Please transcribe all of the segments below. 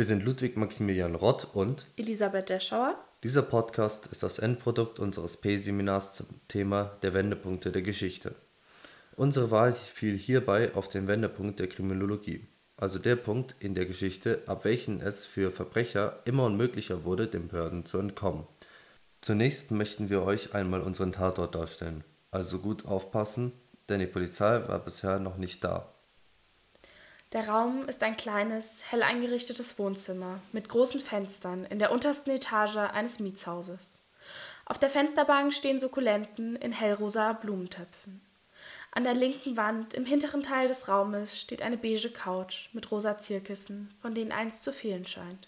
Wir sind Ludwig Maximilian Rott und Elisabeth Deschauer. Dieser Podcast ist das Endprodukt unseres P-Seminars zum Thema der Wendepunkte der Geschichte. Unsere Wahl fiel hierbei auf den Wendepunkt der Kriminologie, also der Punkt in der Geschichte, ab welchem es für Verbrecher immer unmöglicher wurde, den Behörden zu entkommen. Zunächst möchten wir euch einmal unseren Tatort darstellen, also gut aufpassen, denn die Polizei war bisher noch nicht da. Der Raum ist ein kleines, hell eingerichtetes Wohnzimmer mit großen Fenstern in der untersten Etage eines Mietshauses. Auf der Fensterbank stehen Sukkulenten in hellrosa Blumentöpfen. An der linken Wand im hinteren Teil des Raumes steht eine beige Couch mit rosa Zierkissen, von denen eins zu fehlen scheint.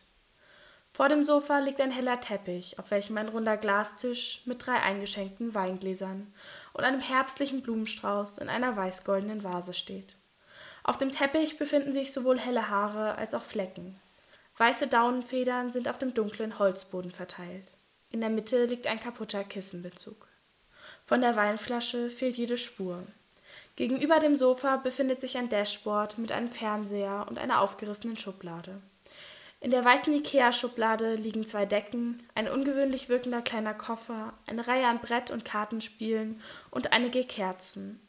Vor dem Sofa liegt ein heller Teppich, auf welchem ein runder Glastisch mit drei eingeschenkten Weingläsern und einem herbstlichen Blumenstrauß in einer weißgoldenen Vase steht. Auf dem Teppich befinden sich sowohl helle Haare als auch Flecken. Weiße Daunenfedern sind auf dem dunklen Holzboden verteilt. In der Mitte liegt ein kaputter Kissenbezug. Von der Weinflasche fehlt jede Spur. Gegenüber dem Sofa befindet sich ein Dashboard mit einem Fernseher und einer aufgerissenen Schublade. In der weißen Ikea-Schublade liegen zwei Decken, ein ungewöhnlich wirkender kleiner Koffer, eine Reihe an Brett- und Kartenspielen und einige Kerzen.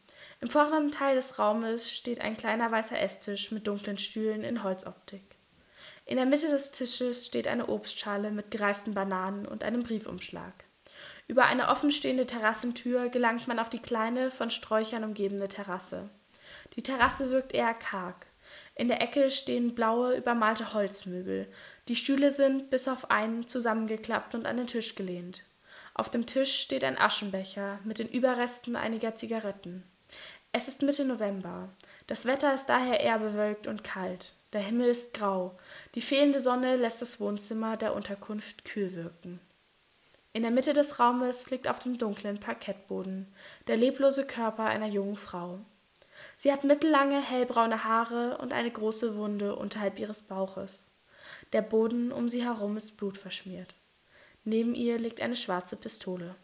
Im vorderen Teil des Raumes steht ein kleiner weißer Esstisch mit dunklen Stühlen in Holzoptik. In der Mitte des Tisches steht eine Obstschale mit gereiften Bananen und einem Briefumschlag. Über eine offenstehende Terrassentür gelangt man auf die kleine, von Sträuchern umgebene Terrasse. Die Terrasse wirkt eher karg. In der Ecke stehen blaue, übermalte Holzmöbel. Die Stühle sind, bis auf einen, zusammengeklappt und an den Tisch gelehnt. Auf dem Tisch steht ein Aschenbecher mit den Überresten einiger Zigaretten. Es ist Mitte November. Das Wetter ist daher eher bewölkt und kalt. Der Himmel ist grau. Die fehlende Sonne lässt das Wohnzimmer der Unterkunft kühl wirken. In der Mitte des Raumes liegt auf dem dunklen Parkettboden der leblose Körper einer jungen Frau. Sie hat mittellange, hellbraune Haare und eine große Wunde unterhalb ihres Bauches. Der Boden um sie herum ist blutverschmiert. Neben ihr liegt eine schwarze Pistole.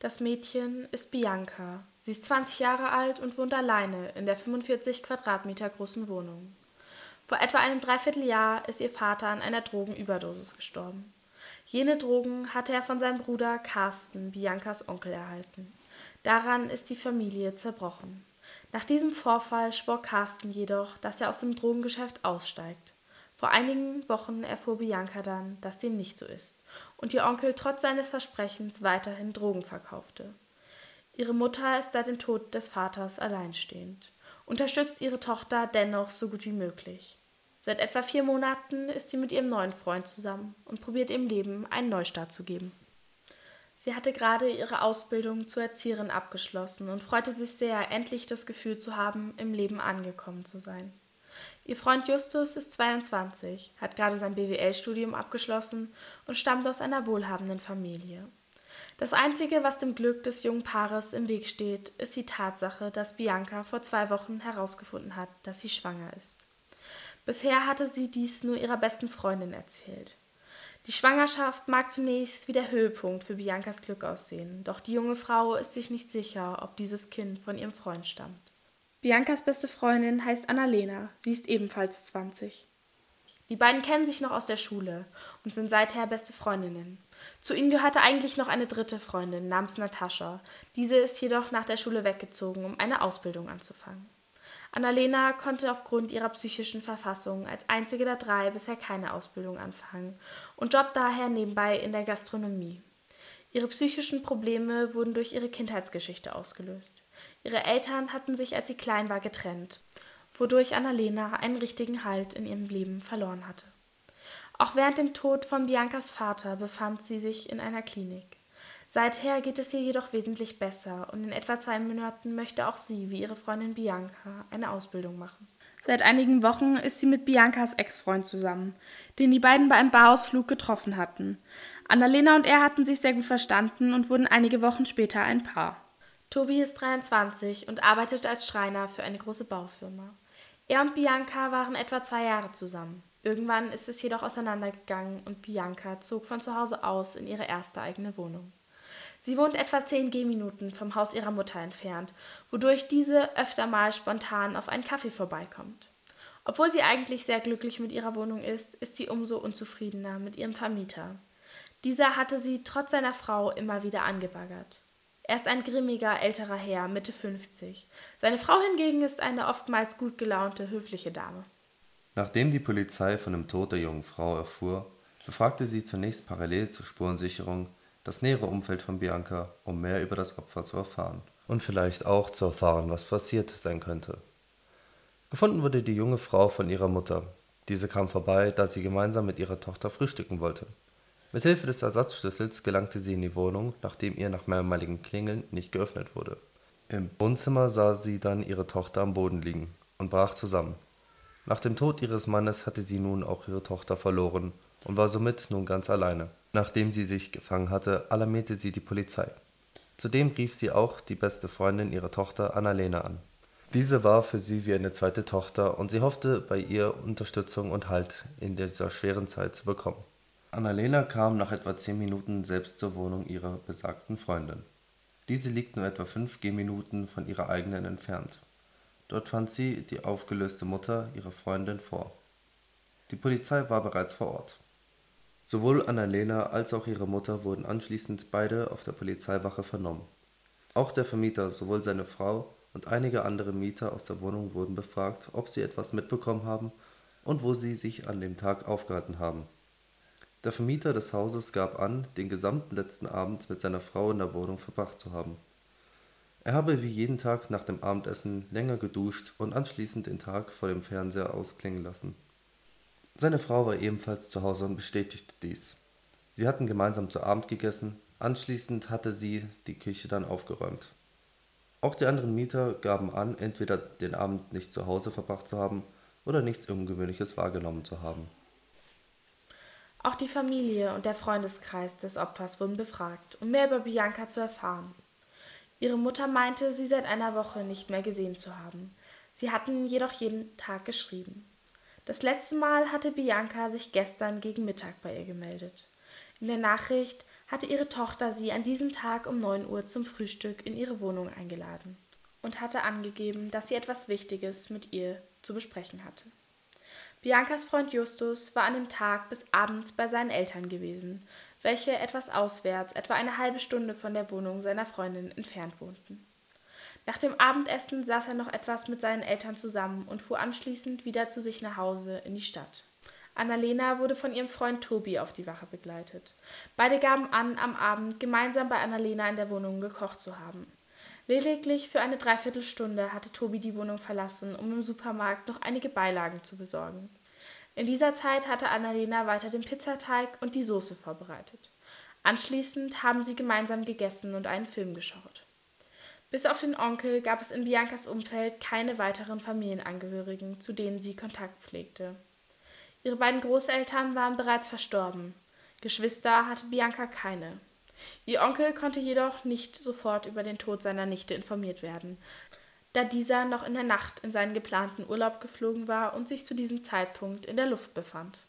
Das Mädchen ist Bianca. Sie ist 20 Jahre alt und wohnt alleine in der 45 Quadratmeter großen Wohnung. Vor etwa einem Dreivierteljahr ist ihr Vater an einer Drogenüberdosis gestorben. Jene Drogen hatte er von seinem Bruder Carsten, Biancas Onkel, erhalten. Daran ist die Familie zerbrochen. Nach diesem Vorfall schwor Carsten jedoch, dass er aus dem Drogengeschäft aussteigt. Vor einigen Wochen erfuhr Bianca dann, dass dem nicht so ist und ihr Onkel trotz seines Versprechens weiterhin Drogen verkaufte. Ihre Mutter ist seit dem Tod des Vaters alleinstehend, unterstützt ihre Tochter dennoch so gut wie möglich. Seit etwa vier Monaten ist sie mit ihrem neuen Freund zusammen und probiert ihrem Leben einen Neustart zu geben. Sie hatte gerade ihre Ausbildung zur Erzieherin abgeschlossen und freute sich sehr, endlich das Gefühl zu haben, im Leben angekommen zu sein. Ihr Freund Justus ist 22, hat gerade sein BWL-Studium abgeschlossen und stammt aus einer wohlhabenden Familie. Das Einzige, was dem Glück des jungen Paares im Weg steht, ist die Tatsache, dass Bianca vor zwei Wochen herausgefunden hat, dass sie schwanger ist. Bisher hatte sie dies nur ihrer besten Freundin erzählt. Die Schwangerschaft mag zunächst wie der Höhepunkt für Biancas Glück aussehen, doch die junge Frau ist sich nicht sicher, ob dieses Kind von ihrem Freund stammt. Biancas beste Freundin heißt Annalena. Sie ist ebenfalls 20. Die beiden kennen sich noch aus der Schule und sind seither beste Freundinnen. Zu ihnen gehörte eigentlich noch eine dritte Freundin namens Natascha. Diese ist jedoch nach der Schule weggezogen, um eine Ausbildung anzufangen. Annalena konnte aufgrund ihrer psychischen Verfassung als einzige der drei bisher keine Ausbildung anfangen und jobbt daher nebenbei in der Gastronomie. Ihre psychischen Probleme wurden durch ihre Kindheitsgeschichte ausgelöst. Ihre Eltern hatten sich, als sie klein war, getrennt, wodurch Annalena einen richtigen Halt in ihrem Leben verloren hatte. Auch während dem Tod von Biancas Vater befand sie sich in einer Klinik. Seither geht es ihr jedoch wesentlich besser und in etwa zwei Monaten möchte auch sie, wie ihre Freundin Bianca, eine Ausbildung machen. Seit einigen Wochen ist sie mit Biancas Ex-Freund zusammen, den die beiden bei einem Barausflug getroffen hatten. Annalena und er hatten sich sehr gut verstanden und wurden einige Wochen später ein Paar. Tobi ist 23 und arbeitet als Schreiner für eine große Baufirma. Er und Bianca waren etwa zwei Jahre zusammen. Irgendwann ist es jedoch auseinandergegangen und Bianca zog von zu Hause aus in ihre erste eigene Wohnung. Sie wohnt etwa zehn Gehminuten vom Haus ihrer Mutter entfernt, wodurch diese öfter mal spontan auf einen Kaffee vorbeikommt. Obwohl sie eigentlich sehr glücklich mit ihrer Wohnung ist, ist sie umso unzufriedener mit ihrem Vermieter. Dieser hatte sie trotz seiner Frau immer wieder angebaggert. Er ist ein grimmiger älterer Herr, Mitte 50. Seine Frau hingegen ist eine oftmals gut gelaunte, höfliche Dame. Nachdem die Polizei von dem Tod der jungen Frau erfuhr, befragte sie zunächst parallel zur Spurensicherung das nähere Umfeld von Bianca, um mehr über das Opfer zu erfahren und vielleicht auch zu erfahren, was passiert sein könnte. Gefunden wurde die junge Frau von ihrer Mutter. Diese kam vorbei, da sie gemeinsam mit ihrer Tochter frühstücken wollte. Mit Hilfe des Ersatzschlüssels gelangte sie in die Wohnung, nachdem ihr nach mehrmaligen Klingeln nicht geöffnet wurde. Im Wohnzimmer sah sie dann ihre Tochter am Boden liegen und brach zusammen. Nach dem Tod ihres Mannes hatte sie nun auch ihre Tochter verloren und war somit nun ganz alleine. Nachdem sie sich gefangen hatte, alarmierte sie die Polizei. Zudem rief sie auch die beste Freundin ihrer Tochter Annalena an. Diese war für sie wie eine zweite Tochter und sie hoffte, bei ihr Unterstützung und Halt in dieser schweren Zeit zu bekommen. Annalena kam nach etwa zehn Minuten selbst zur Wohnung ihrer besagten Freundin. Diese liegt nur etwa fünf Gehminuten von ihrer eigenen entfernt. Dort fand sie die aufgelöste Mutter ihrer Freundin vor. Die Polizei war bereits vor Ort. Sowohl Annalena als auch ihre Mutter wurden anschließend beide auf der Polizeiwache vernommen. Auch der Vermieter, sowohl seine Frau und einige andere Mieter aus der Wohnung wurden befragt, ob sie etwas mitbekommen haben und wo sie sich an dem Tag aufgehalten haben. Der Vermieter des Hauses gab an, den gesamten letzten Abend mit seiner Frau in der Wohnung verbracht zu haben. Er habe wie jeden Tag nach dem Abendessen länger geduscht und anschließend den Tag vor dem Fernseher ausklingen lassen. Seine Frau war ebenfalls zu Hause und bestätigte dies. Sie hatten gemeinsam zu Abend gegessen, anschließend hatte sie die Küche dann aufgeräumt. Auch die anderen Mieter gaben an, entweder den Abend nicht zu Hause verbracht zu haben oder nichts Ungewöhnliches wahrgenommen zu haben. Auch die Familie und der Freundeskreis des Opfers wurden befragt, um mehr über Bianca zu erfahren. Ihre Mutter meinte, sie seit einer Woche nicht mehr gesehen zu haben. Sie hatten jedoch jeden Tag geschrieben. Das letzte Mal hatte Bianca sich gestern gegen Mittag bei ihr gemeldet. In der Nachricht hatte ihre Tochter sie an diesem Tag um 9 Uhr zum Frühstück in ihre Wohnung eingeladen und hatte angegeben, dass sie etwas Wichtiges mit ihr zu besprechen hatte. Biancas Freund Justus war an dem Tag bis abends bei seinen Eltern gewesen, welche etwas auswärts, etwa eine halbe Stunde von der Wohnung seiner Freundin entfernt wohnten. Nach dem Abendessen saß er noch etwas mit seinen Eltern zusammen und fuhr anschließend wieder zu sich nach Hause in die Stadt. Annalena wurde von ihrem Freund Tobi auf die Wache begleitet. Beide gaben an, am Abend gemeinsam bei Annalena in der Wohnung gekocht zu haben. Lediglich für eine Dreiviertelstunde hatte Tobi die Wohnung verlassen, um im Supermarkt noch einige Beilagen zu besorgen. In dieser Zeit hatte Annalena weiter den Pizzateig und die Soße vorbereitet. Anschließend haben sie gemeinsam gegessen und einen Film geschaut. Bis auf den Onkel gab es in Biancas Umfeld keine weiteren Familienangehörigen, zu denen sie Kontakt pflegte. Ihre beiden Großeltern waren bereits verstorben. Geschwister hatte Bianca keine. Ihr Onkel konnte jedoch nicht sofort über den Tod seiner Nichte informiert werden, da dieser noch in der Nacht in seinen geplanten Urlaub geflogen war und sich zu diesem Zeitpunkt in der Luft befand.